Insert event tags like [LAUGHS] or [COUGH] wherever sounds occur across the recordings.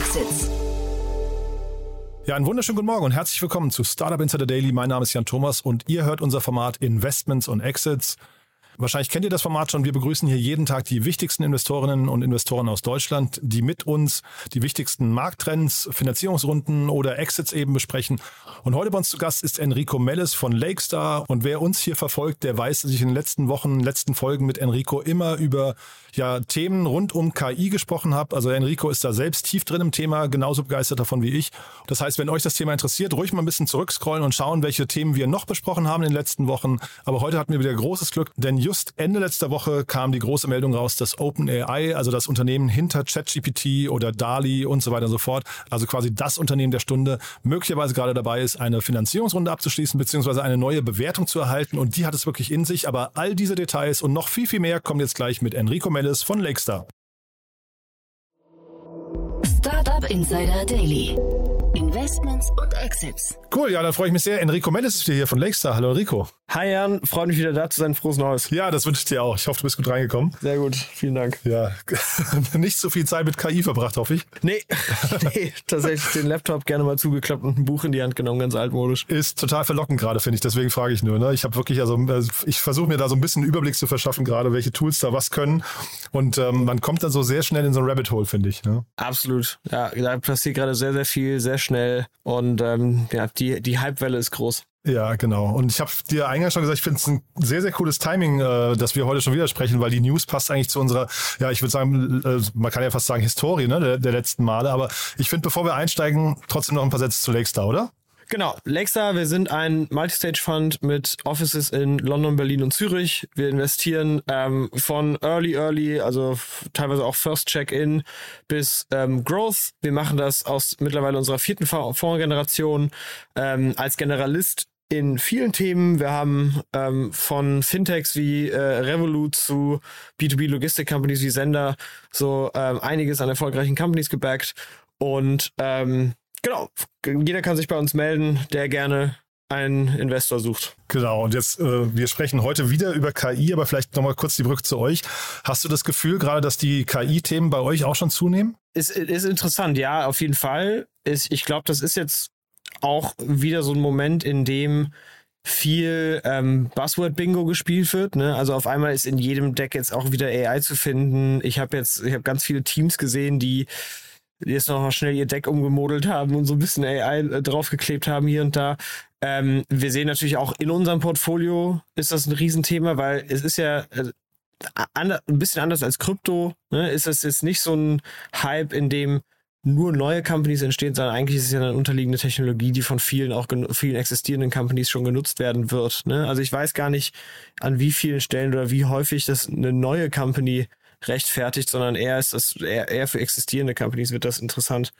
Exits. Ja, einen wunderschönen guten Morgen und herzlich willkommen zu Startup Insider Daily. Mein Name ist Jan Thomas und ihr hört unser Format Investments und Exits. Wahrscheinlich kennt ihr das Format schon. Wir begrüßen hier jeden Tag die wichtigsten Investorinnen und Investoren aus Deutschland, die mit uns die wichtigsten Markttrends, Finanzierungsrunden oder Exits eben besprechen. Und heute bei uns zu Gast ist Enrico Melles von Lakestar. Und wer uns hier verfolgt, der weiß, dass ich in den letzten Wochen, letzten Folgen mit Enrico immer über ja, Themen rund um KI gesprochen habe. Also Enrico ist da selbst tief drin im Thema, genauso begeistert davon wie ich. Das heißt, wenn euch das Thema interessiert, ruhig mal ein bisschen zurückscrollen und schauen, welche Themen wir noch besprochen haben in den letzten Wochen. Aber heute hatten wir wieder großes Glück, denn just Ende letzter Woche kam die große Meldung raus, dass OpenAI, also das Unternehmen hinter ChatGPT oder DALI und so weiter und so fort, also quasi das Unternehmen der Stunde, möglicherweise gerade dabei ist, eine Finanzierungsrunde abzuschließen, beziehungsweise eine neue Bewertung zu erhalten. Und die hat es wirklich in sich. Aber all diese Details und noch viel, viel mehr kommen jetzt gleich mit Enrico Mellis von Lakestar. Startup Insider Daily. Investments und Exits. Cool, ja, dann freue ich mich sehr. Enrico Mellis ist hier von Lakestar. Hallo Enrico. Hi Jan, freut mich wieder da zu sein. Frohes Neues. Ja, das wünsche ich dir auch. Ich hoffe, du bist gut reingekommen. Sehr gut, vielen Dank. Ja, [LAUGHS] nicht so viel Zeit mit KI verbracht, hoffe ich. Nee, [LAUGHS] nee, tatsächlich den Laptop gerne mal zugeklappt und ein Buch in die Hand genommen, ganz altmodisch. Ist total verlockend gerade, finde ich. Deswegen frage ich nur. Ne? Ich habe wirklich, also ich versuche mir da so ein bisschen Überblick zu verschaffen, gerade welche Tools da was können. Und ähm, man kommt dann so sehr schnell in so ein Rabbit Hole, finde ich. Ne? Absolut. Ja, da passiert gerade sehr, sehr viel, sehr schnell. Und ähm, ja, die, die Hypewelle ist groß. Ja, genau. Und ich habe dir eingangs schon gesagt, ich finde es ein sehr, sehr cooles Timing, äh, dass wir heute schon wieder sprechen, weil die News passt eigentlich zu unserer, ja, ich würde sagen, äh, man kann ja fast sagen Historie ne, der, der letzten Male. Aber ich finde, bevor wir einsteigen, trotzdem noch ein paar Sätze zu Lakestar, oder? Genau, Lakestar, wir sind ein Multistage-Fund mit Offices in London, Berlin und Zürich. Wir investieren ähm, von Early, Early, also teilweise auch First Check-In bis ähm, Growth. Wir machen das aus mittlerweile unserer vierten Fondsgeneration ähm, als Generalist in vielen Themen. Wir haben ähm, von Fintechs wie äh, Revolut zu B2B-Logistik-Companies wie Sender so ähm, einiges an erfolgreichen Companies gebackt. Und ähm, Genau. Jeder kann sich bei uns melden, der gerne einen Investor sucht. Genau, und jetzt, äh, wir sprechen heute wieder über KI, aber vielleicht nochmal kurz die Brücke zu euch. Hast du das Gefühl gerade, dass die KI-Themen bei euch auch schon zunehmen? Ist, ist interessant, ja, auf jeden Fall. Ist, ich glaube, das ist jetzt auch wieder so ein Moment, in dem viel ähm, Buzzword-Bingo gespielt wird. Ne? Also auf einmal ist in jedem Deck jetzt auch wieder AI zu finden. Ich habe jetzt, ich habe ganz viele Teams gesehen, die die jetzt noch mal schnell ihr Deck umgemodelt haben und so ein bisschen AI äh, draufgeklebt haben hier und da. Ähm, wir sehen natürlich auch in unserem Portfolio ist das ein Riesenthema, weil es ist ja äh, ein bisschen anders als Krypto. Ne? Ist das jetzt nicht so ein Hype, in dem nur neue Companies entstehen, sondern eigentlich ist es ja eine unterliegende Technologie, die von vielen auch vielen existierenden Companies schon genutzt werden wird. Ne? Also ich weiß gar nicht, an wie vielen Stellen oder wie häufig das eine neue Company rechtfertigt, sondern eher ist das eher, eher für existierende Companies wird das interessant,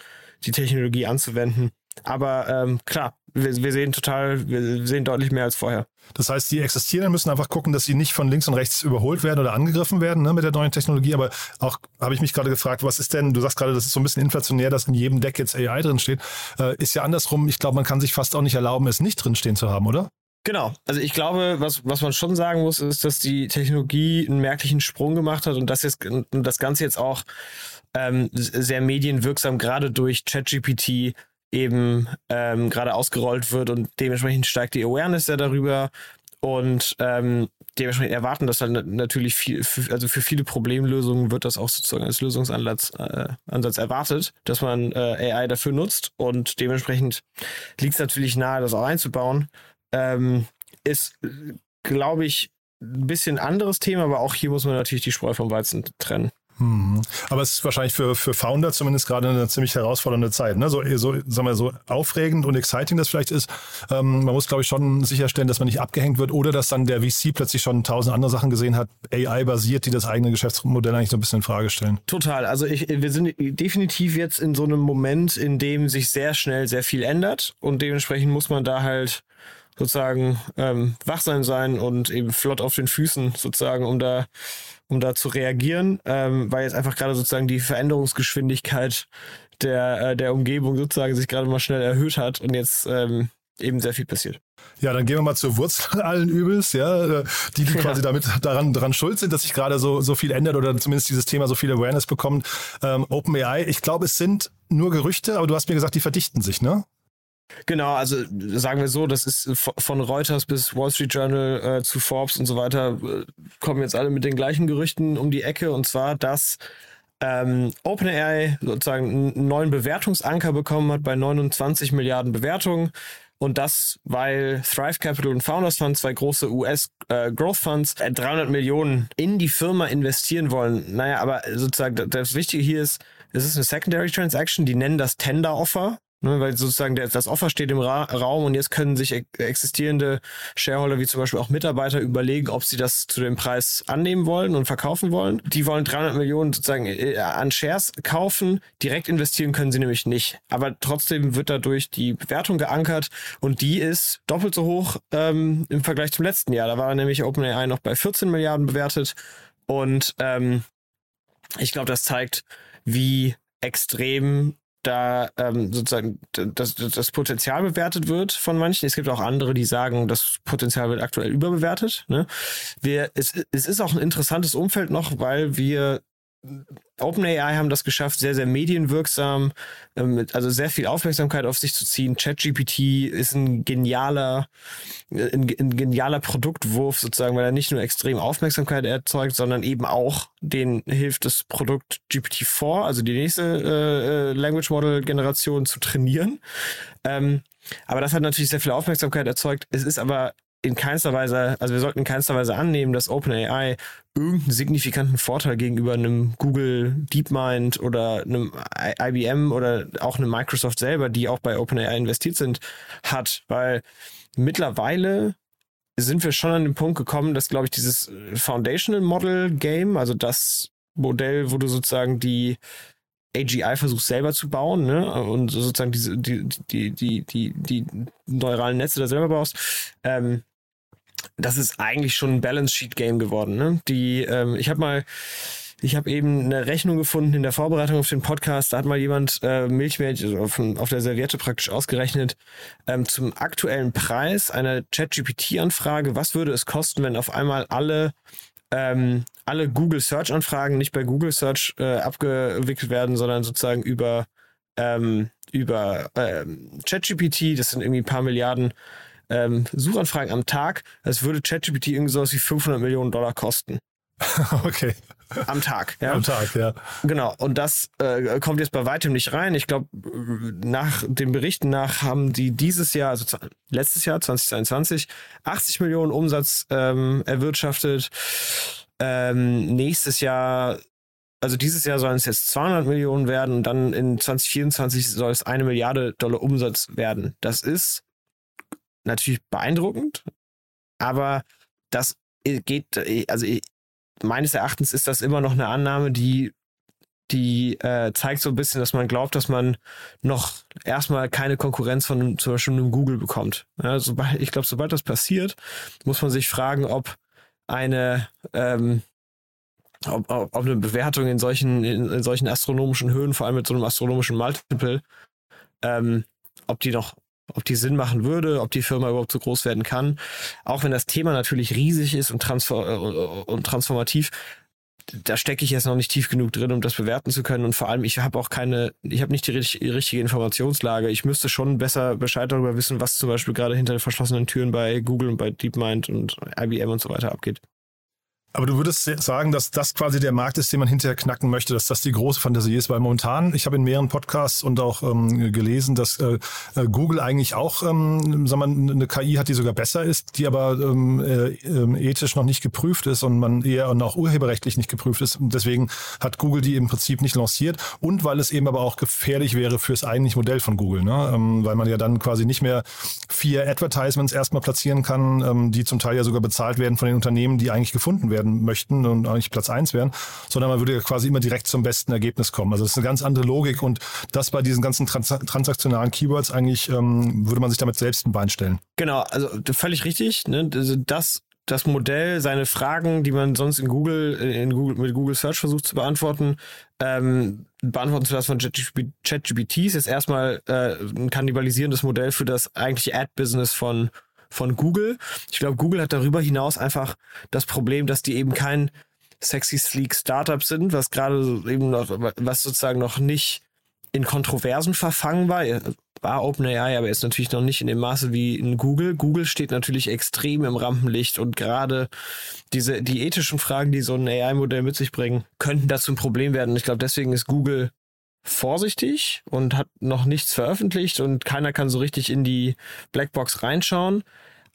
die Technologie anzuwenden. Aber ähm, klar, wir, wir sehen total, wir sehen deutlich mehr als vorher. Das heißt, die Existierenden müssen einfach gucken, dass sie nicht von links und rechts überholt werden oder angegriffen werden ne, mit der neuen Technologie. Aber auch habe ich mich gerade gefragt, was ist denn, du sagst gerade, das ist so ein bisschen inflationär, dass in jedem Deck jetzt AI drin steht. Äh, ist ja andersrum, ich glaube, man kann sich fast auch nicht erlauben, es nicht drinstehen zu haben, oder? Genau. Also ich glaube, was, was man schon sagen muss, ist, dass die Technologie einen merklichen Sprung gemacht hat und das jetzt das Ganze jetzt auch ähm, sehr medienwirksam gerade durch ChatGPT eben ähm, gerade ausgerollt wird und dementsprechend steigt die Awareness ja darüber und ähm, dementsprechend erwarten das dann natürlich viel, also für viele Problemlösungen wird das auch sozusagen als Lösungsansatz äh, Ansatz erwartet, dass man äh, AI dafür nutzt und dementsprechend liegt es natürlich nahe, das auch einzubauen ähm, ist, glaube ich, ein bisschen anderes Thema, aber auch hier muss man natürlich die Spreu vom Weizen trennen. Hm. Aber es ist wahrscheinlich für, für Founder zumindest gerade eine ziemlich herausfordernde Zeit. Ne? So, so, sagen wir, so aufregend und exciting das vielleicht ist. Ähm, man muss, glaube ich, schon sicherstellen, dass man nicht abgehängt wird oder dass dann der VC plötzlich schon tausend andere Sachen gesehen hat, AI-basiert, die das eigene Geschäftsmodell eigentlich so ein bisschen in Frage stellen. Total. Also ich, wir sind definitiv jetzt in so einem Moment, in dem sich sehr schnell sehr viel ändert und dementsprechend muss man da halt sozusagen ähm, wachsam sein und eben flott auf den Füßen sozusagen, um da, um da zu reagieren, ähm, weil jetzt einfach gerade sozusagen die Veränderungsgeschwindigkeit der, äh, der Umgebung sozusagen sich gerade mal schnell erhöht hat und jetzt ähm, eben sehr viel passiert. Ja, dann gehen wir mal zur Wurzel [LAUGHS] allen Übels, ja, äh, die, die quasi damit daran, daran schuld sind, dass sich gerade so, so viel ändert oder zumindest dieses Thema so viel Awareness bekommt. Ähm, OpenAI, ich glaube, es sind nur Gerüchte, aber du hast mir gesagt, die verdichten sich, ne? Genau, also sagen wir so, das ist von Reuters bis Wall Street Journal äh, zu Forbes und so weiter, äh, kommen jetzt alle mit den gleichen Gerüchten um die Ecke und zwar, dass ähm, OpenAI sozusagen einen neuen Bewertungsanker bekommen hat bei 29 Milliarden Bewertungen. Und das, weil Thrive Capital und Founders Fund, zwei große US äh, Growth Funds, 300 äh, Millionen in die Firma investieren wollen. Naja, aber sozusagen das Wichtige hier ist, es ist eine Secondary Transaction, die nennen das Tender Offer. Ne, weil sozusagen der, das Offer steht im Ra Raum und jetzt können sich existierende Shareholder wie zum Beispiel auch Mitarbeiter überlegen, ob sie das zu dem Preis annehmen wollen und verkaufen wollen. Die wollen 300 Millionen sozusagen äh, an Shares kaufen. Direkt investieren können sie nämlich nicht. Aber trotzdem wird dadurch die Bewertung geankert und die ist doppelt so hoch ähm, im Vergleich zum letzten Jahr. Da war nämlich OpenAI noch bei 14 Milliarden bewertet und ähm, ich glaube, das zeigt, wie extrem da ähm, sozusagen das, das Potenzial bewertet wird von manchen. Es gibt auch andere, die sagen, das Potenzial wird aktuell überbewertet. Ne? Wir, es, es ist auch ein interessantes Umfeld noch, weil wir OpenAI haben das geschafft, sehr, sehr medienwirksam, ähm, also sehr viel Aufmerksamkeit auf sich zu ziehen. ChatGPT ist ein genialer, äh, ein, ein, genialer Produktwurf sozusagen, weil er nicht nur extrem Aufmerksamkeit erzeugt, sondern eben auch den hilft das Produkt GPT-4, also die nächste äh, äh, Language Model Generation zu trainieren. Ähm, aber das hat natürlich sehr viel Aufmerksamkeit erzeugt. Es ist aber in keinster Weise, also wir sollten in keinster Weise annehmen, dass OpenAI irgendeinen signifikanten Vorteil gegenüber einem Google DeepMind oder einem IBM oder auch einem Microsoft selber, die auch bei OpenAI investiert sind, hat, weil mittlerweile sind wir schon an den Punkt gekommen, dass, glaube ich, dieses Foundational Model Game, also das Modell, wo du sozusagen die AGI versuchst selber zu bauen, ne? Und sozusagen diese, die, die, die, die, die neuralen Netze da selber baust, ähm, das ist eigentlich schon ein Balance Sheet Game geworden. Ne? Die, ähm, ich habe mal, ich habe eben eine Rechnung gefunden in der Vorbereitung auf den Podcast. Da hat mal jemand äh, Milchmädchen also auf, auf, der Serviette praktisch ausgerechnet ähm, zum aktuellen Preis einer ChatGPT-Anfrage. Was würde es kosten, wenn auf einmal alle ähm, alle Google Search Anfragen nicht bei Google Search äh, abgewickelt werden, sondern sozusagen über ähm, über ähm, ChatGPT. Das sind irgendwie ein paar Milliarden ähm, Suchanfragen am Tag, das würde ChatGPT irgendwie sowas wie 500 Millionen Dollar kosten. [LAUGHS] okay. Am Tag, ja. Am Tag, ja. Genau. Und das äh, kommt jetzt bei weitem nicht rein. Ich glaube, nach den Berichten nach haben die dieses Jahr, also letztes Jahr, 2022, 80 Millionen Umsatz ähm, erwirtschaftet. Ähm, nächstes Jahr, also dieses Jahr sollen es jetzt 200 Millionen werden und dann in 2024 soll es eine Milliarde Dollar Umsatz werden. Das ist natürlich beeindruckend, aber das geht, also meines Erachtens ist das immer noch eine Annahme, die die äh, zeigt so ein bisschen, dass man glaubt, dass man noch erstmal keine Konkurrenz von zum Beispiel einem Google bekommt. Ja, sobald, ich glaube, sobald das passiert, muss man sich fragen, ob eine ähm, ob, ob, ob eine Bewertung in solchen in, in, solchen astronomischen Höhen, vor allem mit so einem astronomischen Multiple, ähm, ob die noch ob die Sinn machen würde, ob die Firma überhaupt so groß werden kann. Auch wenn das Thema natürlich riesig ist und, transfer äh, und transformativ, da stecke ich jetzt noch nicht tief genug drin, um das bewerten zu können. Und vor allem, ich habe auch keine, ich habe nicht die richtige Informationslage. Ich müsste schon besser Bescheid darüber wissen, was zum Beispiel gerade hinter den verschlossenen Türen bei Google und bei DeepMind und IBM und so weiter abgeht. Aber du würdest sagen, dass das quasi der Markt ist, den man hinterher knacken möchte, dass das die große Fantasie ist, weil momentan, ich habe in mehreren Podcasts und auch ähm, gelesen, dass äh, äh Google eigentlich auch ähm, sagen wir, eine KI hat, die sogar besser ist, die aber ähm, äh, ähm, ethisch noch nicht geprüft ist und man eher und auch urheberrechtlich nicht geprüft ist. Und deswegen hat Google die im Prinzip nicht lanciert und weil es eben aber auch gefährlich wäre fürs eigentliche Modell von Google, ne? ähm, weil man ja dann quasi nicht mehr vier Advertisements erstmal platzieren kann, ähm, die zum Teil ja sogar bezahlt werden von den Unternehmen, die eigentlich gefunden werden werden möchten und eigentlich Platz eins wären, sondern man würde ja quasi immer direkt zum besten Ergebnis kommen. Also das ist eine ganz andere Logik und das bei diesen ganzen trans transaktionalen Keywords eigentlich ähm, würde man sich damit selbst ein Bein stellen. Genau, also völlig richtig. Ne? Also das das Modell seine Fragen, die man sonst in Google, in Google mit Google Search versucht zu beantworten, ähm, beantworten zu lassen von ChatGPT ist jetzt erstmal äh, ein kannibalisierendes Modell für das eigentliche Ad-Business von, von Google. Ich glaube, Google hat darüber hinaus einfach das Problem, dass die eben kein sexy, sleek Startup sind, was gerade eben noch, was sozusagen noch nicht in Kontroversen verfangen war. War OpenAI, aber ist natürlich noch nicht in dem Maße wie in Google. Google steht natürlich extrem im Rampenlicht und gerade diese, die ethischen Fragen, die so ein AI-Modell mit sich bringen, könnten dazu ein Problem werden. Ich glaube, deswegen ist Google vorsichtig und hat noch nichts veröffentlicht und keiner kann so richtig in die Blackbox reinschauen.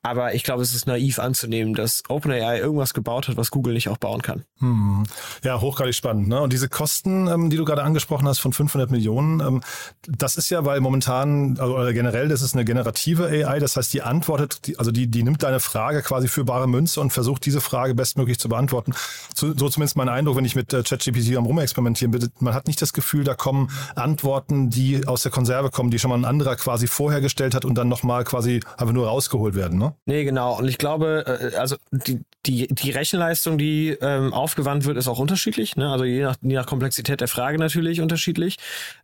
Aber ich glaube, es ist naiv anzunehmen, dass OpenAI irgendwas gebaut hat, was Google nicht auch bauen kann. Hm. Ja, hochgradig spannend. Ne? Und diese Kosten, ähm, die du gerade angesprochen hast von 500 Millionen, ähm, das ist ja, weil momentan, also generell, das ist eine generative AI. Das heißt, die antwortet, die, also die, die nimmt deine Frage quasi für bare Münze und versucht, diese Frage bestmöglich zu beantworten. So, so zumindest mein Eindruck, wenn ich mit äh, ChatGPT am Rumexperimentieren bin. Man hat nicht das Gefühl, da kommen Antworten, die aus der Konserve kommen, die schon mal ein anderer quasi vorhergestellt hat und dann nochmal quasi einfach nur rausgeholt werden. Ne? Nee, genau. Und ich glaube, äh, also die, die, die Rechenleistung, die ähm, aufgewandt wird, ist auch unterschiedlich. Ne? Also je nach, je nach Komplexität der Frage natürlich unterschiedlich.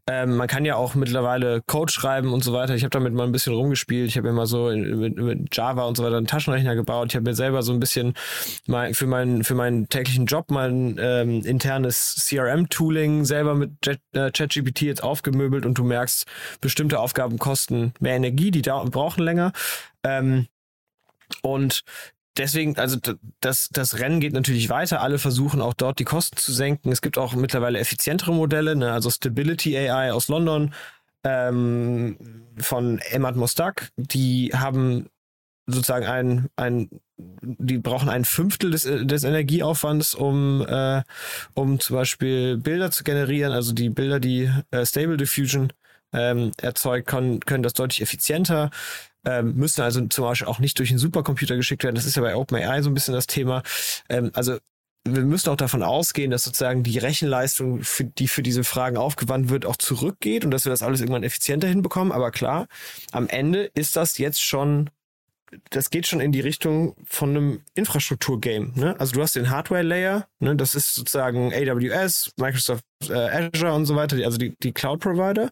Ähm, man kann ja auch mittlerweile Code schreiben und so weiter. Ich habe damit mal ein bisschen rumgespielt. Ich habe mir mal so in, mit, mit, Java und so weiter einen Taschenrechner gebaut. Ich habe mir selber so ein bisschen mal für meinen für meinen täglichen Job mein ähm, internes CRM-Tooling selber mit äh, ChatGPT jetzt aufgemöbelt und du merkst, bestimmte Aufgaben kosten mehr Energie, die da brauchen länger. Ähm, und deswegen, also das, das Rennen geht natürlich weiter. Alle versuchen auch dort die Kosten zu senken. Es gibt auch mittlerweile effizientere Modelle, ne? also Stability AI aus London ähm, von Emad Mostak. Die haben sozusagen ein, ein die brauchen ein Fünftel des, des Energieaufwands, um, äh, um zum Beispiel Bilder zu generieren. Also die Bilder, die äh, Stable Diffusion ähm, erzeugt, können, können das deutlich effizienter ähm, müssen also zum Beispiel auch nicht durch einen Supercomputer geschickt werden. Das ist ja bei OpenAI so ein bisschen das Thema. Ähm, also wir müssen auch davon ausgehen, dass sozusagen die Rechenleistung, für, die für diese Fragen aufgewandt wird, auch zurückgeht und dass wir das alles irgendwann effizienter hinbekommen. Aber klar, am Ende ist das jetzt schon, das geht schon in die Richtung von einem Infrastruktur-Game. Ne? Also du hast den Hardware-Layer, ne? das ist sozusagen AWS, Microsoft äh, Azure und so weiter, also die, die Cloud-Provider.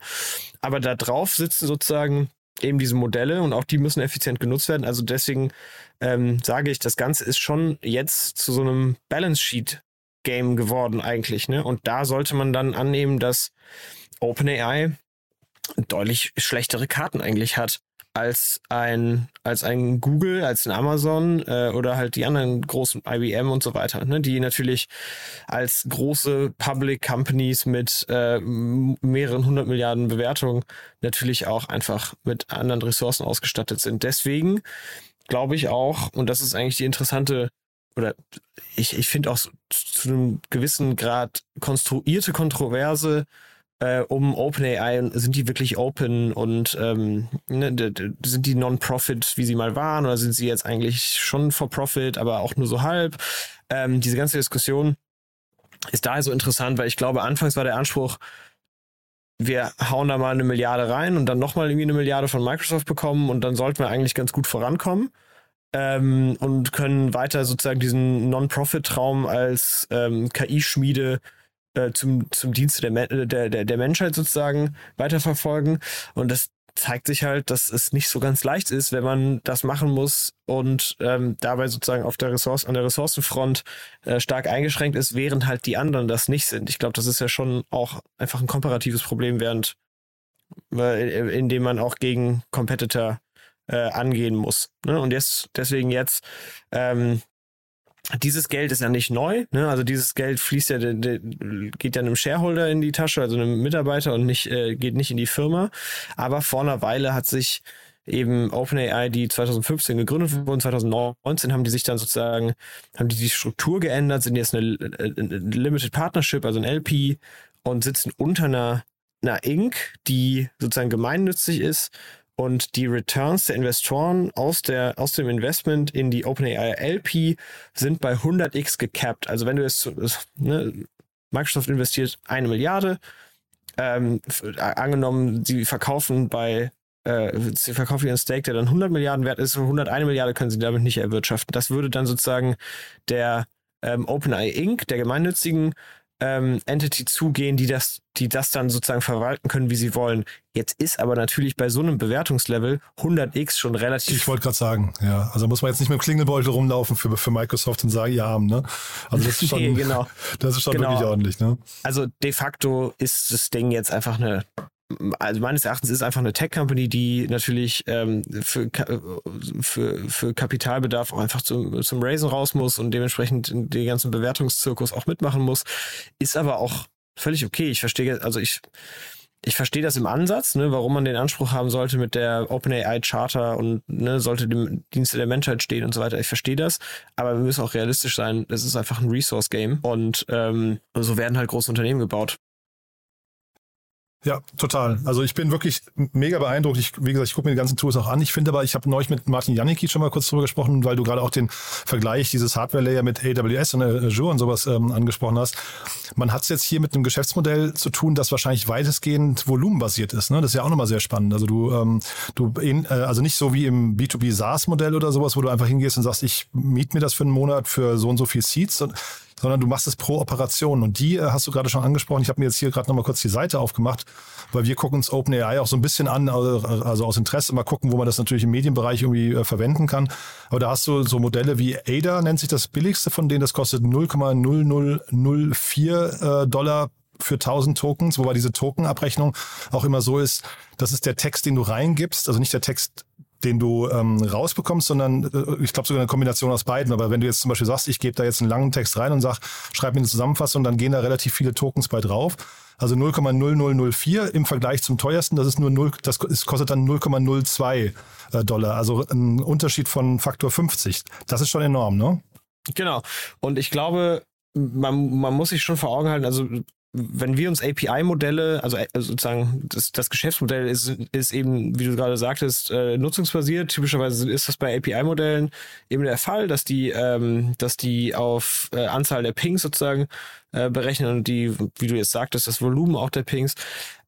Aber da drauf sitzen sozusagen eben diese Modelle und auch die müssen effizient genutzt werden. Also deswegen ähm, sage ich, das Ganze ist schon jetzt zu so einem Balance Sheet Game geworden eigentlich. Ne? Und da sollte man dann annehmen, dass OpenAI deutlich schlechtere Karten eigentlich hat als ein, als ein Google, als ein Amazon äh, oder halt die anderen großen IBM und so weiter, ne? die natürlich als große Public Companies mit äh, mehreren hundert Milliarden Bewertungen natürlich auch einfach mit anderen Ressourcen ausgestattet sind. Deswegen glaube ich auch, und das ist eigentlich die interessante oder ich, ich finde auch zu einem gewissen Grad konstruierte Kontroverse äh, um OpenAI sind die wirklich open und ähm, ne, sind die Non-Profit, wie sie mal waren, oder sind sie jetzt eigentlich schon for Profit, aber auch nur so halb? Ähm, diese ganze Diskussion ist daher so interessant, weil ich glaube, anfangs war der Anspruch, wir hauen da mal eine Milliarde rein und dann nochmal irgendwie eine Milliarde von Microsoft bekommen und dann sollten wir eigentlich ganz gut vorankommen. Ähm, und können weiter sozusagen diesen Non-Profit-Traum als ähm, KI-Schmiede äh, zum, zum Dienste der, der, der, der Menschheit sozusagen weiterverfolgen. Und das zeigt sich halt, dass es nicht so ganz leicht ist, wenn man das machen muss und ähm, dabei sozusagen auf der Ressource, an der Ressourcenfront äh, stark eingeschränkt ist, während halt die anderen das nicht sind. Ich glaube, das ist ja schon auch einfach ein komparatives Problem, während äh, in dem man auch gegen Competitor äh, angehen muss. Ne? Und jetzt, deswegen jetzt ähm, dieses Geld ist ja nicht neu, ne? Also dieses Geld fließt ja, de, de, geht ja einem Shareholder in die Tasche, also einem Mitarbeiter und nicht, äh, geht nicht in die Firma. Aber vor einer Weile hat sich eben OpenAI, die 2015 gegründet wurden, 2019 haben die sich dann sozusagen, haben die die Struktur geändert, sind jetzt eine, eine Limited Partnership, also ein LP und sitzen unter einer, einer Inc., die sozusagen gemeinnützig ist und die Returns der Investoren aus, der, aus dem Investment in die OpenAI LP sind bei 100x gecapped. Also wenn du jetzt, ne, Microsoft investiert eine Milliarde, ähm, angenommen, sie verkaufen bei äh, sie verkaufen ihren Stake, der dann 100 Milliarden wert ist, 101 Milliarde können sie damit nicht erwirtschaften. Das würde dann sozusagen der ähm, OpenAI Inc., der gemeinnützigen ähm, Entity zugehen, die das, die das dann sozusagen verwalten können, wie sie wollen. Jetzt ist aber natürlich bei so einem Bewertungslevel 100x schon relativ. Ich wollte gerade sagen, ja. Also muss man jetzt nicht mit dem Klingelbeutel rumlaufen für, für Microsoft und sagen, ja, ne? Also das ist [LAUGHS] schon, nee, genau. [LAUGHS] das ist schon genau. wirklich ordentlich, ne? Also de facto ist das Ding jetzt einfach eine also meines Erachtens ist einfach eine Tech-Company, die natürlich ähm, für, für, für Kapitalbedarf auch einfach zum, zum Raisen raus muss und dementsprechend den ganzen Bewertungszirkus auch mitmachen muss, ist aber auch völlig okay. Ich verstehe, also ich, ich verstehe das im Ansatz, ne, warum man den Anspruch haben sollte mit der OpenAI Charter und ne, sollte dem Dienste der Menschheit stehen und so weiter. Ich verstehe das, aber wir müssen auch realistisch sein. Das ist einfach ein Resource Game und ähm, so werden halt große Unternehmen gebaut. Ja, total. Also ich bin wirklich mega beeindruckt. Ich, wie gesagt, ich gucke mir die ganzen Tools auch an. Ich finde aber, ich habe neulich mit Martin Janicki schon mal kurz drüber gesprochen, weil du gerade auch den Vergleich dieses Hardware-Layer mit AWS und Azure und sowas ähm, angesprochen hast. Man hat es jetzt hier mit einem Geschäftsmodell zu tun, das wahrscheinlich weitestgehend volumenbasiert ist. Ne? Das ist ja auch nochmal sehr spannend. Also du, ähm, du in, äh, also nicht so wie im B2B SaaS-Modell oder sowas, wo du einfach hingehst und sagst, ich miete mir das für einen Monat für so und so viel Seats sondern du machst es pro Operation. Und die äh, hast du gerade schon angesprochen. Ich habe mir jetzt hier gerade nochmal kurz die Seite aufgemacht, weil wir gucken uns OpenAI auch so ein bisschen an, also, aus Interesse, mal gucken, wo man das natürlich im Medienbereich irgendwie äh, verwenden kann. Aber da hast du so Modelle wie ADA, nennt sich das billigste von denen, das kostet 0,0004 äh, Dollar für 1000 Tokens, wobei diese Tokenabrechnung auch immer so ist, das ist der Text, den du reingibst, also nicht der Text, den du ähm, rausbekommst, sondern äh, ich glaube sogar eine Kombination aus beiden. Aber wenn du jetzt zum Beispiel sagst, ich gebe da jetzt einen langen Text rein und sag, schreib mir eine Zusammenfassung, dann gehen da relativ viele Tokens bei drauf. Also 0,0004 im Vergleich zum teuersten, das ist nur 0, das kostet dann 0,02 äh, Dollar. Also ein Unterschied von Faktor 50. Das ist schon enorm, ne? Genau. Und ich glaube, man, man muss sich schon vor Augen halten, also wenn wir uns API-Modelle, also äh, sozusagen das, das Geschäftsmodell ist, ist eben, wie du gerade sagtest, äh, nutzungsbasiert. Typischerweise ist das bei API-Modellen eben der Fall, dass die, ähm, dass die auf äh, Anzahl der Pings sozusagen äh, berechnen und die, wie du jetzt sagtest, das Volumen auch der Pings.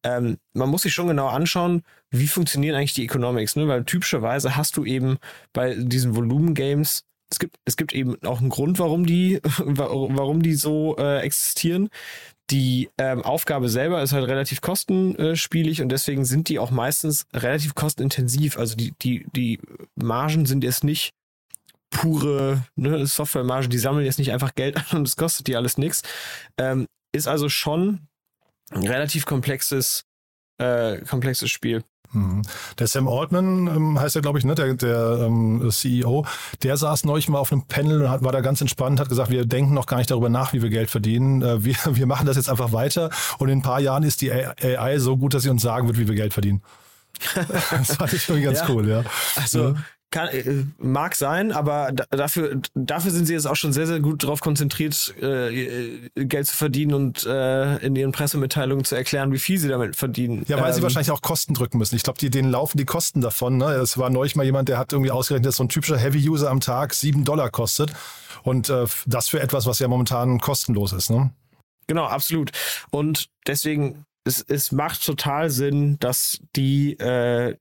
Ähm, man muss sich schon genau anschauen, wie funktionieren eigentlich die Economics, ne? weil typischerweise hast du eben bei diesen Volumen-Games es gibt, es gibt eben auch einen Grund, warum die, [LAUGHS] warum die so äh, existieren die ähm, Aufgabe selber ist halt relativ kostenspielig und deswegen sind die auch meistens relativ kostenintensiv. Also die, die, die Margen sind jetzt nicht pure ne, Softwaremargen, die sammeln jetzt nicht einfach Geld [LAUGHS] an und es kostet die alles nichts. Ähm, ist also schon ein relativ komplexes, äh, komplexes Spiel. Mhm. Der Sam Altman ähm, heißt er, glaube ich, ne, der, der ähm, CEO, der saß neulich mal auf einem Panel und hat, war da ganz entspannt, hat gesagt, wir denken noch gar nicht darüber nach, wie wir Geld verdienen. Äh, wir, [LAUGHS] wir machen das jetzt einfach weiter und in ein paar Jahren ist die AI so gut, dass sie uns sagen wird, wie wir Geld verdienen. [LAUGHS] das fand ich irgendwie ganz ja. cool, ja. Also ja. Kann, äh, mag sein, aber dafür, dafür sind sie jetzt auch schon sehr, sehr gut darauf konzentriert, äh, Geld zu verdienen und äh, in ihren Pressemitteilungen zu erklären, wie viel sie damit verdienen. Ja, weil ähm, sie wahrscheinlich auch Kosten drücken müssen. Ich glaube, die, denen laufen die Kosten davon. Ne? Es war neulich mal jemand, der hat irgendwie ausgerechnet, dass so ein typischer Heavy-User am Tag sieben Dollar kostet. Und äh, das für etwas, was ja momentan kostenlos ist. Ne? Genau, absolut. Und deswegen es, es macht total Sinn, dass die, äh,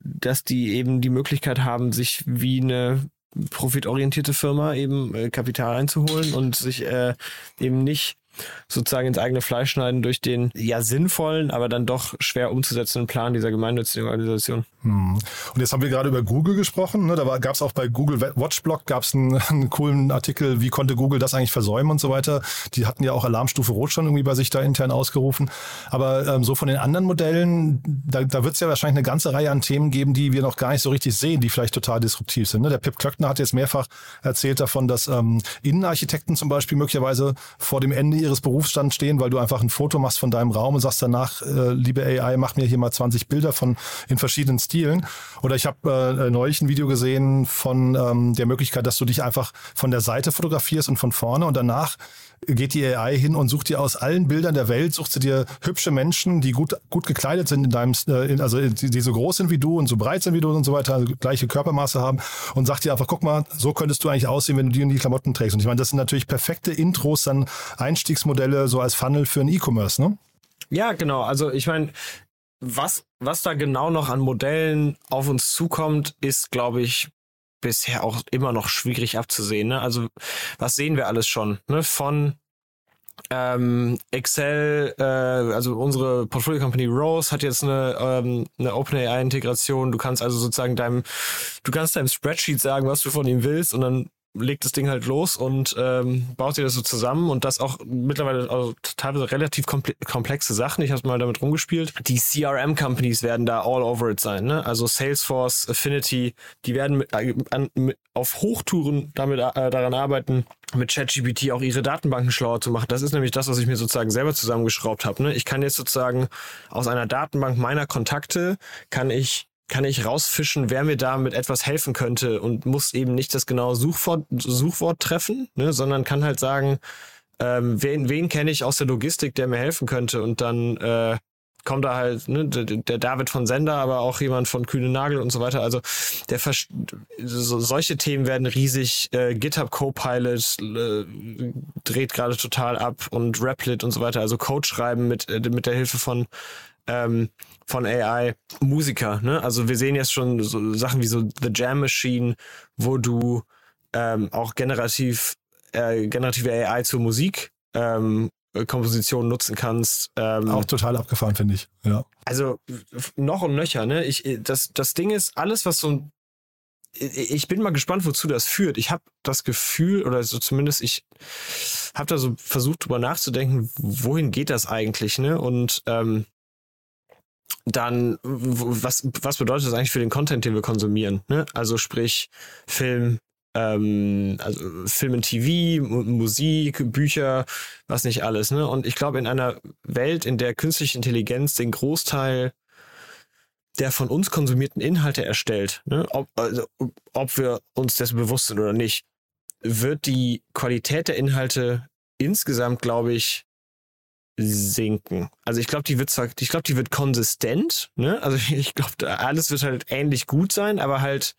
dass die eben die Möglichkeit haben, sich wie eine profitorientierte Firma eben äh, Kapital einzuholen und sich äh, eben nicht sozusagen ins eigene Fleisch schneiden durch den ja sinnvollen, aber dann doch schwer umzusetzenden Plan dieser gemeinnützigen Organisation. Hm. Und jetzt haben wir gerade über Google gesprochen. Ne? Da gab es auch bei Google Watchblog gab es einen, [LAUGHS] einen, coolen Artikel, wie konnte Google das eigentlich versäumen und so weiter. Die hatten ja auch Alarmstufe Rot schon irgendwie bei sich da intern ausgerufen. Aber ähm, so von den anderen Modellen, da, da wird es ja wahrscheinlich eine ganze Reihe an Themen geben, die wir noch gar nicht so richtig sehen, die vielleicht total disruptiv sind. Ne? Der Pip Klöckner hat jetzt mehrfach erzählt davon, dass ähm, Innenarchitekten zum Beispiel möglicherweise vor dem Ende ihres Berufsstands stehen, weil du einfach ein Foto machst von deinem Raum und sagst danach, äh, liebe AI, mach mir hier mal 20 Bilder von in verschiedenen Stilen. Oder ich habe äh, neulich ein Video gesehen von ähm, der Möglichkeit, dass du dich einfach von der Seite fotografierst und von vorne und danach geht die AI hin und sucht dir aus allen Bildern der Welt, sucht sie dir hübsche Menschen, die gut, gut gekleidet sind in deinem, äh, also die, die so groß sind wie du und so breit sind wie du und so weiter, also gleiche Körpermaße haben und sagt dir einfach, guck mal, so könntest du eigentlich aussehen, wenn du die und die Klamotten trägst. Und ich meine, das sind natürlich perfekte Intros, dann Einstiegsmodelle so als Funnel für ein E-Commerce, ne? Ja, genau. Also ich meine, was, was da genau noch an Modellen auf uns zukommt, ist, glaube ich, bisher auch immer noch schwierig abzusehen. Ne? Also was sehen wir alles schon? Ne? Von ähm, Excel, äh, also unsere Portfolio Company Rose hat jetzt eine, ähm, eine OpenAI-Integration. Du kannst also sozusagen deinem, du kannst deinem Spreadsheet sagen, was du von ihm willst und dann legt das Ding halt los und ähm, baut dir das so zusammen und das auch mittlerweile also teilweise relativ komplexe Sachen. Ich habe mal damit rumgespielt. Die CRM-Companies werden da all over it sein. Ne? Also Salesforce, Affinity, die werden mit, äh, an, mit, auf Hochtouren damit äh, daran arbeiten, mit ChatGPT auch ihre Datenbanken schlauer zu machen. Das ist nämlich das, was ich mir sozusagen selber zusammengeschraubt habe. Ne? Ich kann jetzt sozusagen aus einer Datenbank meiner Kontakte kann ich kann ich rausfischen, wer mir da mit etwas helfen könnte und muss eben nicht das genaue Suchwort, Suchwort treffen, ne, sondern kann halt sagen, ähm, wen, wen kenne ich aus der Logistik, der mir helfen könnte und dann äh, kommt da halt ne, der, David von Sender, aber auch jemand von Kühne Nagel und so weiter. Also der so, solche Themen werden riesig. Äh, GitHub Copilot äh, dreht gerade total ab und Replit und so weiter. Also Code schreiben mit äh, mit der Hilfe von ähm, von AI Musiker. Ne? Also wir sehen jetzt schon so Sachen wie so The Jam Machine, wo du ähm, auch generativ äh, generative AI zur Musik ähm, Komposition nutzen kannst. Ähm, auch total abgefahren, finde ich. Ja. Also noch und nöcher, ne? Ich, das, das Ding ist, alles, was so ich bin mal gespannt, wozu das führt. Ich habe das Gefühl, oder so zumindest ich habe da so versucht, drüber nachzudenken, wohin geht das eigentlich, ne? Und ähm, dann was, was bedeutet das eigentlich für den Content, den wir konsumieren? Ne? Also sprich Film, ähm, also Film und TV, Musik, Bücher, was nicht alles. Ne? Und ich glaube, in einer Welt, in der künstliche Intelligenz den Großteil der von uns konsumierten Inhalte erstellt, ne? ob, also, ob wir uns dessen bewusst sind oder nicht, wird die Qualität der Inhalte insgesamt, glaube ich, sinken. Also ich glaube, die wird zwar, ich glaube, die wird konsistent, ne? Also [LAUGHS] ich glaube, alles wird halt ähnlich gut sein, aber halt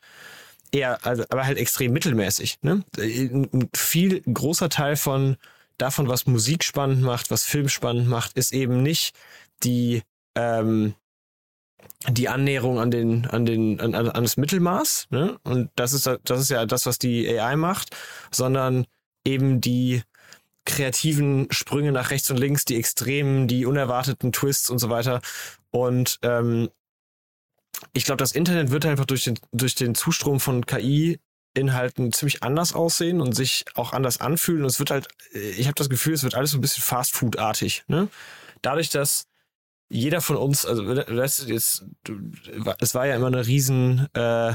eher, also, aber halt extrem mittelmäßig, ne? Ein viel großer Teil von davon, was Musik spannend macht, was Film spannend macht, ist eben nicht die, ähm, die Annäherung an den, an den, an, an das Mittelmaß, ne? Und das ist, das ist ja das, was die AI macht, sondern eben die, kreativen Sprünge nach rechts und links, die extremen, die unerwarteten Twists und so weiter. Und ähm, ich glaube, das Internet wird einfach durch den, durch den Zustrom von KI Inhalten ziemlich anders aussehen und sich auch anders anfühlen. Und es wird halt, ich habe das Gefühl, es wird alles so ein bisschen Fast-Food-artig. Ne? Dadurch, dass jeder von uns, also weißt du, jetzt, es war ja immer eine riesen äh,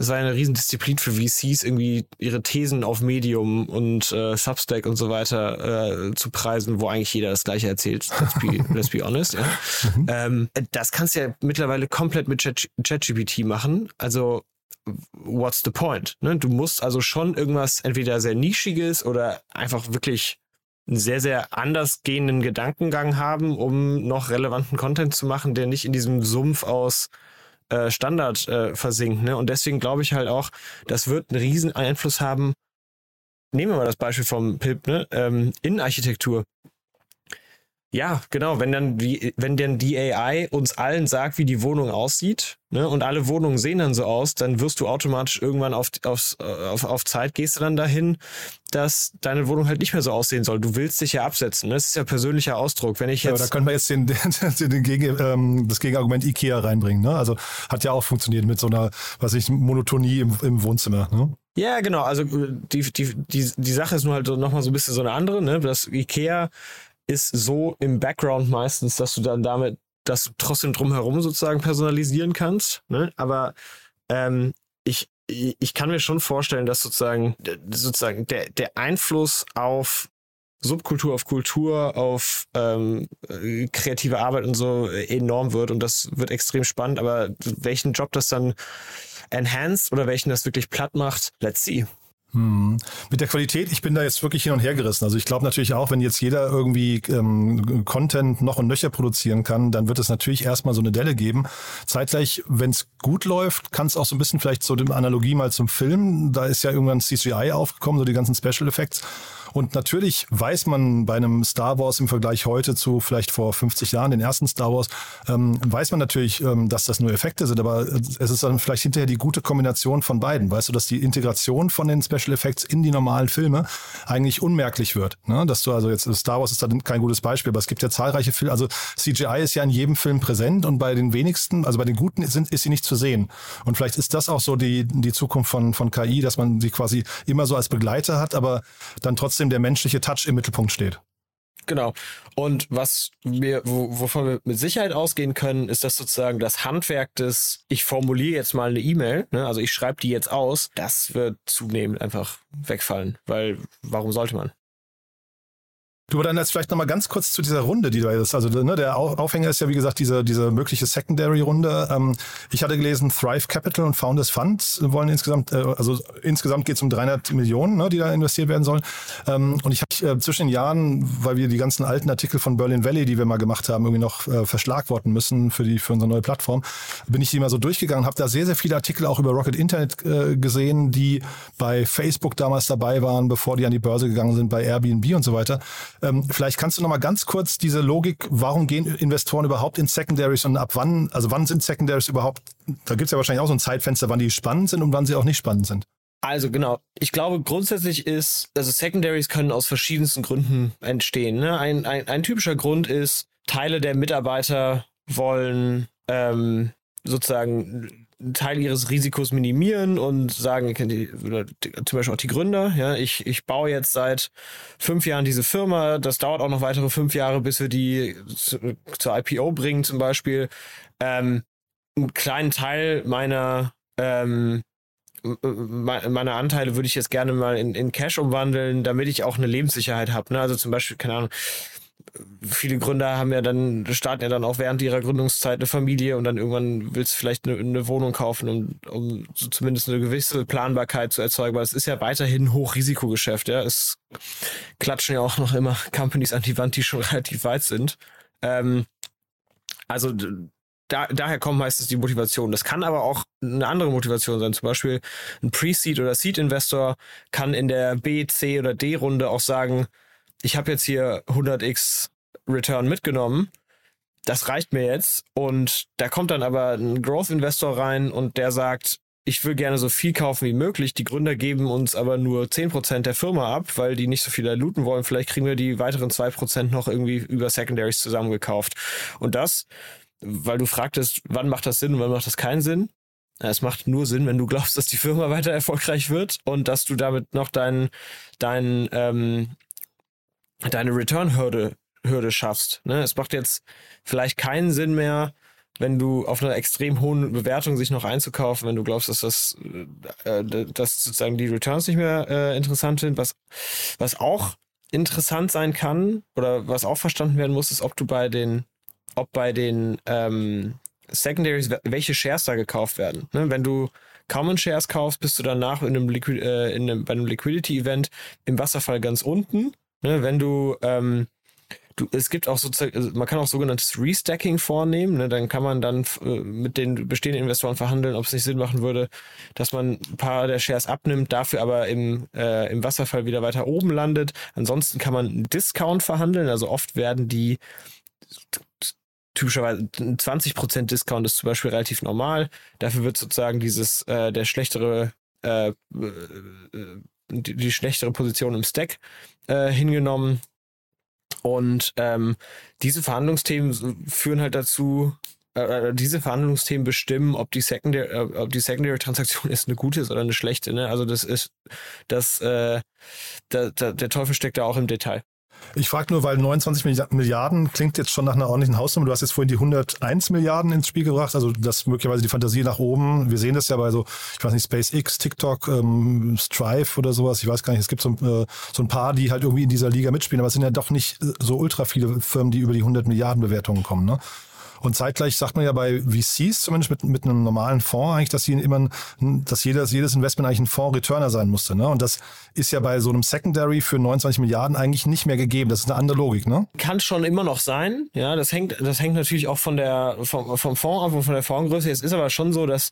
es war eine Riesendisziplin für VCs, irgendwie ihre Thesen auf Medium und äh, Substack und so weiter äh, zu preisen, wo eigentlich jeder das Gleiche erzählt. Let's be, [LAUGHS] let's be honest. Ja. Mhm. Ähm, das kannst du ja mittlerweile komplett mit ChatGPT machen. Also what's the point? Ne? Du musst also schon irgendwas entweder sehr nischiges oder einfach wirklich einen sehr, sehr anders gehenden Gedankengang haben, um noch relevanten Content zu machen, der nicht in diesem Sumpf aus äh, Standard äh, versinkt. Ne? Und deswegen glaube ich halt auch, das wird einen riesen Einfluss haben. Nehmen wir mal das Beispiel vom PIP, ne? Ähm, Innenarchitektur. Ja, genau. Wenn dann die, wenn dann die AI uns allen sagt, wie die Wohnung aussieht, ne, und alle Wohnungen sehen dann so aus, dann wirst du automatisch irgendwann auf, auf, auf, auf Zeit gehst du dann dahin, dass deine Wohnung halt nicht mehr so aussehen soll. Du willst dich ja absetzen. Ne? Das ist ja persönlicher Ausdruck. Wenn ich jetzt. Ja, da können wir jetzt den, [LAUGHS] den, den Gegen, ähm, das Gegenargument IKEA reinbringen. Ne? Also hat ja auch funktioniert mit so einer, was ich, Monotonie im, im Wohnzimmer. Ne? Ja, genau. Also die, die, die, die Sache ist nur halt nochmal so ein bisschen so eine andere. Ne? Das IKEA ist so im Background meistens, dass du dann damit, dass du trotzdem drumherum sozusagen personalisieren kannst. Ne? Aber ähm, ich, ich kann mir schon vorstellen, dass sozusagen, sozusagen der, der Einfluss auf Subkultur, auf Kultur, auf ähm, kreative Arbeit und so enorm wird und das wird extrem spannend. Aber welchen Job das dann enhanced oder welchen das wirklich platt macht, let's see. Hm. Mit der Qualität, ich bin da jetzt wirklich hin und her gerissen. Also ich glaube natürlich auch, wenn jetzt jeder irgendwie ähm, Content noch und nöcher produzieren kann, dann wird es natürlich erstmal so eine Delle geben. Zeitgleich, wenn es gut läuft, kann es auch so ein bisschen vielleicht so eine Analogie mal zum Film. Da ist ja irgendwann CGI aufgekommen, so die ganzen Special Effects. Und natürlich weiß man bei einem Star Wars im Vergleich heute zu vielleicht vor 50 Jahren, den ersten Star Wars, ähm, weiß man natürlich, ähm, dass das nur Effekte sind, aber es ist dann vielleicht hinterher die gute Kombination von beiden. Weißt du, dass die Integration von den Special Effects in die normalen Filme eigentlich unmerklich wird. Ne? Dass du also jetzt, Star Wars ist da kein gutes Beispiel, aber es gibt ja zahlreiche Filme, also CGI ist ja in jedem Film präsent und bei den wenigsten, also bei den guten sind, ist sie nicht zu sehen. Und vielleicht ist das auch so die, die Zukunft von, von KI, dass man sie quasi immer so als Begleiter hat, aber dann trotzdem der menschliche Touch im Mittelpunkt steht. Genau. Und was wir, wovon wir mit Sicherheit ausgehen können, ist, dass sozusagen das Handwerk des, ich formuliere jetzt mal eine E-Mail, ne, also ich schreibe die jetzt aus, das wird zunehmend einfach wegfallen. Weil, warum sollte man? Du, aber dann jetzt vielleicht nochmal ganz kurz zu dieser Runde, die du jetzt, also ne, der Aufhänger ist ja wie gesagt diese, diese mögliche Secondary-Runde. Ähm, ich hatte gelesen, Thrive Capital und Founders Fund wollen insgesamt, äh, also insgesamt geht es um 300 Millionen, ne, die da investiert werden sollen. Ähm, und ich habe äh, zwischen den Jahren, weil wir die ganzen alten Artikel von Berlin Valley, die wir mal gemacht haben, irgendwie noch äh, verschlagworten müssen für die für unsere neue Plattform, bin ich die mal so durchgegangen, habe da sehr sehr viele Artikel auch über Rocket Internet äh, gesehen, die bei Facebook damals dabei waren, bevor die an die Börse gegangen sind, bei Airbnb und so weiter. Ähm, vielleicht kannst du noch mal ganz kurz diese Logik, warum gehen Investoren überhaupt in Secondaries und ab wann, also wann sind Secondaries überhaupt, da gibt es ja wahrscheinlich auch so ein Zeitfenster, wann die spannend sind und wann sie auch nicht spannend sind. Also genau, ich glaube grundsätzlich ist, also Secondaries können aus verschiedensten Gründen entstehen. Ne? Ein, ein, ein typischer Grund ist, Teile der Mitarbeiter wollen ähm, sozusagen Teil ihres Risikos minimieren und sagen, die, zum Beispiel auch die Gründer, ja, ich, ich baue jetzt seit fünf Jahren diese Firma, das dauert auch noch weitere fünf Jahre, bis wir die zu, zur IPO bringen zum Beispiel. Ähm, einen kleinen Teil meiner ähm, meine Anteile würde ich jetzt gerne mal in, in Cash umwandeln, damit ich auch eine Lebenssicherheit habe. Ne? Also zum Beispiel, keine Ahnung, viele Gründer haben ja dann, starten ja dann auch während ihrer Gründungszeit eine Familie und dann irgendwann willst du vielleicht eine, eine Wohnung kaufen, um, um so zumindest eine gewisse Planbarkeit zu erzeugen, weil es ist ja weiterhin ein Hochrisikogeschäft, ja. Es klatschen ja auch noch immer Companies an die Wand, die schon [LAUGHS] relativ weit sind. Ähm, also da, daher kommt meistens die Motivation. Das kann aber auch eine andere Motivation sein. Zum Beispiel ein Pre-Seed oder Seed-Investor kann in der B, C oder D-Runde auch sagen, ich habe jetzt hier 100x Return mitgenommen. Das reicht mir jetzt. Und da kommt dann aber ein Growth-Investor rein und der sagt, ich will gerne so viel kaufen wie möglich. Die Gründer geben uns aber nur 10% der Firma ab, weil die nicht so viel looten wollen. Vielleicht kriegen wir die weiteren 2% noch irgendwie über Secondaries zusammengekauft. Und das, weil du fragtest, wann macht das Sinn und wann macht das keinen Sinn? Es macht nur Sinn, wenn du glaubst, dass die Firma [LAUGHS] weiter erfolgreich wird und dass du damit noch deinen dein, ähm, deine Return-Hürde Hürde schaffst. Ne? Es macht jetzt vielleicht keinen Sinn mehr, wenn du auf einer extrem hohen Bewertung sich noch einzukaufen, wenn du glaubst, dass das, äh, dass sozusagen die Returns nicht mehr äh, interessant sind. Was, was auch interessant sein kann oder was auch verstanden werden muss, ist, ob du bei den, ob bei den ähm, Secondaries, welche Shares da gekauft werden. Ne? Wenn du Common Shares kaufst, bist du danach in einem, Liquid, äh, in einem bei einem Liquidity Event im Wasserfall ganz unten Ne, wenn du, ähm, du, es gibt auch sozusagen, also man kann auch sogenanntes Restacking vornehmen, ne, dann kann man dann äh, mit den bestehenden Investoren verhandeln, ob es nicht Sinn machen würde, dass man ein paar der Shares abnimmt, dafür aber im, äh, im Wasserfall wieder weiter oben landet. Ansonsten kann man einen Discount verhandeln, also oft werden die typischerweise 20% Discount ist zum Beispiel relativ normal. Dafür wird sozusagen dieses, äh, der schlechtere äh, äh, äh die, die schlechtere Position im Stack äh, hingenommen. Und ähm, diese Verhandlungsthemen führen halt dazu, äh, äh, diese Verhandlungsthemen bestimmen, ob die Secondary, äh, ob die Secondary Transaktion ist [LAUGHS] eine gute ist oder eine schlechte. Ne? Also das ist, das, äh, da, da, der Teufel steckt da auch im Detail. Ich frage nur, weil 29 Milliarden klingt jetzt schon nach einer ordentlichen Hausnummer. Du hast jetzt vorhin die 101 Milliarden ins Spiel gebracht, also das möglicherweise die Fantasie nach oben. Wir sehen das ja bei so, ich weiß nicht, SpaceX, TikTok, ähm, Strive oder sowas. Ich weiß gar nicht, es gibt so, äh, so ein paar, die halt irgendwie in dieser Liga mitspielen, aber es sind ja doch nicht äh, so ultra viele Firmen, die über die 100 Milliarden Bewertungen kommen. Ne? Und zeitgleich sagt man ja bei VCs, zumindest mit, mit einem normalen Fonds, eigentlich, dass sie immer, dass jedes, jedes Investment eigentlich ein Fonds-Returner sein musste. Ne? Und das ist ja bei so einem Secondary für 29 Milliarden eigentlich nicht mehr gegeben. Das ist eine andere Logik, ne? Kann schon immer noch sein. Ja, das hängt, das hängt natürlich auch von der, vom, vom Fonds ab und von der Fondsgröße. Es ist aber schon so, dass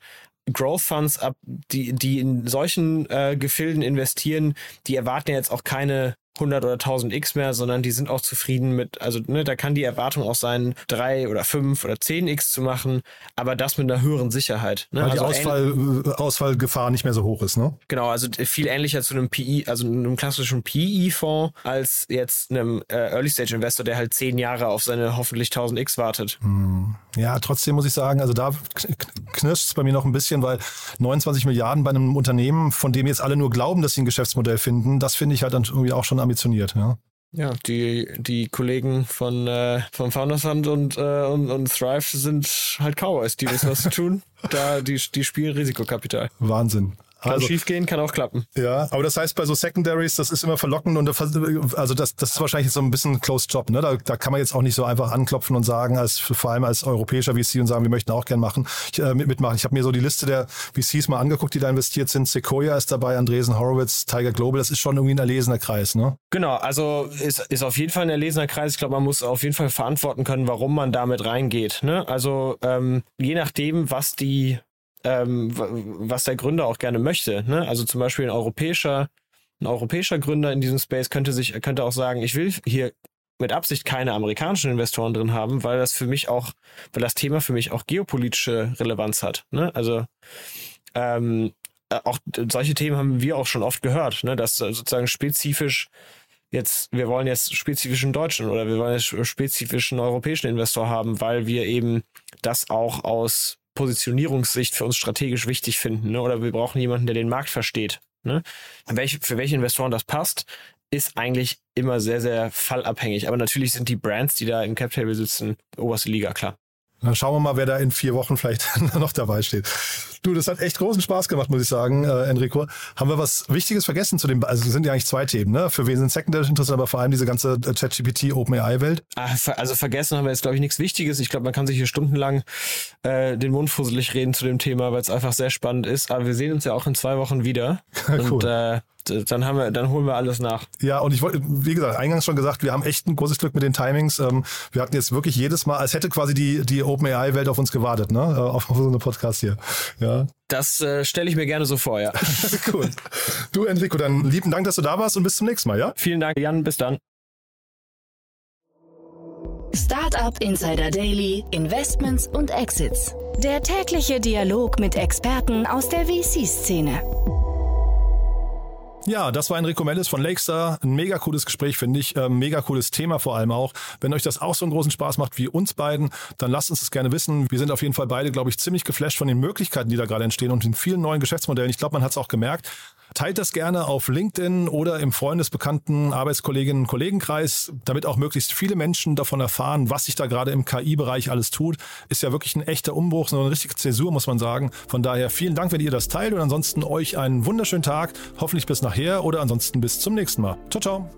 Growth Funds ab, die, die in solchen äh, Gefilden investieren, die erwarten jetzt auch keine 100 oder 1000 X mehr, sondern die sind auch zufrieden mit, also ne, da kann die Erwartung auch sein, drei oder fünf oder 10 X zu machen, aber das mit einer höheren Sicherheit. Ne? Weil also die Ausfall, äh, Ausfallgefahr nicht mehr so hoch ist, ne? Genau, also viel ähnlicher zu einem PI, also einem klassischen PI-Fonds, als jetzt einem äh, Early-Stage-Investor, der halt zehn Jahre auf seine hoffentlich 1000 X wartet. Hm. Ja, trotzdem muss ich sagen, also da knirscht es bei mir noch ein bisschen, weil 29 Milliarden bei einem Unternehmen, von dem jetzt alle nur glauben, dass sie ein Geschäftsmodell finden, das finde ich halt dann irgendwie auch schon ambitioniert. Ja. Ja, die, die Kollegen von, äh, von Founders Fund und, äh, und, und Thrive sind halt Cowboys, die wissen, was zu tun. [LAUGHS] Da, die, die spielen Risikokapital. Wahnsinn. Kann also, schief gehen, kann auch klappen. Ja, aber das heißt bei so Secondaries, das ist immer verlockend und also das, das ist wahrscheinlich so ein bisschen Closed Job. Ne? Da, da kann man jetzt auch nicht so einfach anklopfen und sagen, als vor allem als europäischer VC und sagen, wir möchten auch gern machen, ich, äh, mitmachen. Ich habe mir so die Liste der VCs mal angeguckt, die da investiert sind. Sequoia ist dabei, Andresen Horowitz, Tiger Global. Das ist schon irgendwie ein erlesener Kreis, ne? Genau, also ist, ist auf jeden Fall ein erlesener Kreis. Ich glaube, man muss auf jeden Fall verantworten können, warum man damit reingeht. Ne? Also ähm, je nachdem, was die ähm, was der Gründer auch gerne möchte. Ne? Also zum Beispiel ein europäischer, ein europäischer Gründer in diesem Space könnte sich, könnte auch sagen, ich will hier mit Absicht keine amerikanischen Investoren drin haben, weil das für mich auch, weil das Thema für mich auch geopolitische Relevanz hat. Ne? Also ähm, äh, auch solche Themen haben wir auch schon oft gehört, ne? dass sozusagen spezifisch jetzt, wir wollen jetzt spezifischen deutschen oder wir wollen jetzt spezifischen europäischen Investor haben, weil wir eben das auch aus Positionierungssicht für uns strategisch wichtig finden. Ne? Oder wir brauchen jemanden, der den Markt versteht. Ne? Welch, für welche Investoren das passt, ist eigentlich immer sehr, sehr fallabhängig. Aber natürlich sind die Brands, die da im Cap Table sitzen, oberste Liga, klar. Dann schauen wir mal, wer da in vier Wochen vielleicht [LAUGHS] noch dabei steht. Du, das hat echt großen Spaß gemacht, muss ich sagen, äh, Enrico. Haben wir was Wichtiges vergessen zu dem, also es sind ja eigentlich zwei Themen, ne? Für wen sind Secondary interessant, aber vor allem diese ganze äh, ChatGPT OpenAI-Welt? Ah, also vergessen haben wir jetzt, glaube ich, nichts Wichtiges. Ich glaube, man kann sich hier stundenlang äh, den Mund fusselig reden zu dem Thema, weil es einfach sehr spannend ist. Aber wir sehen uns ja auch in zwei Wochen wieder. [LAUGHS] cool. Und äh, dann haben wir, dann holen wir alles nach. Ja, und ich wollte, wie gesagt, eingangs schon gesagt, wir haben echt ein großes Glück mit den Timings. Ähm, wir hatten jetzt wirklich jedes Mal, als hätte quasi die, die OpenAI-Welt auf uns gewartet, ne? Äh, auf, auf so eine Podcast hier. Ja. Das äh, stelle ich mir gerne so vor, ja. [LAUGHS] cool. Du, Enrico, dann lieben Dank, dass du da warst und bis zum nächsten Mal, ja? Vielen Dank, Jan. Bis dann. Startup Insider Daily, Investments und Exits. Der tägliche Dialog mit Experten aus der VC-Szene. Ja, das war Enrico Mellis von Lakestar. Ein mega cooles Gespräch, finde ich. Ähm, mega cooles Thema vor allem auch. Wenn euch das auch so einen großen Spaß macht wie uns beiden, dann lasst uns das gerne wissen. Wir sind auf jeden Fall beide, glaube ich, ziemlich geflasht von den Möglichkeiten, die da gerade entstehen und den vielen neuen Geschäftsmodellen. Ich glaube, man hat es auch gemerkt. Teilt das gerne auf LinkedIn oder im Freundesbekannten Arbeitskolleginnen- Kollegenkreis, damit auch möglichst viele Menschen davon erfahren, was sich da gerade im KI-Bereich alles tut. Ist ja wirklich ein echter Umbruch, so eine richtige Zäsur, muss man sagen. Von daher vielen Dank, wenn ihr das teilt und ansonsten euch einen wunderschönen Tag. Hoffentlich bis nachher oder ansonsten bis zum nächsten Mal. Ciao, ciao.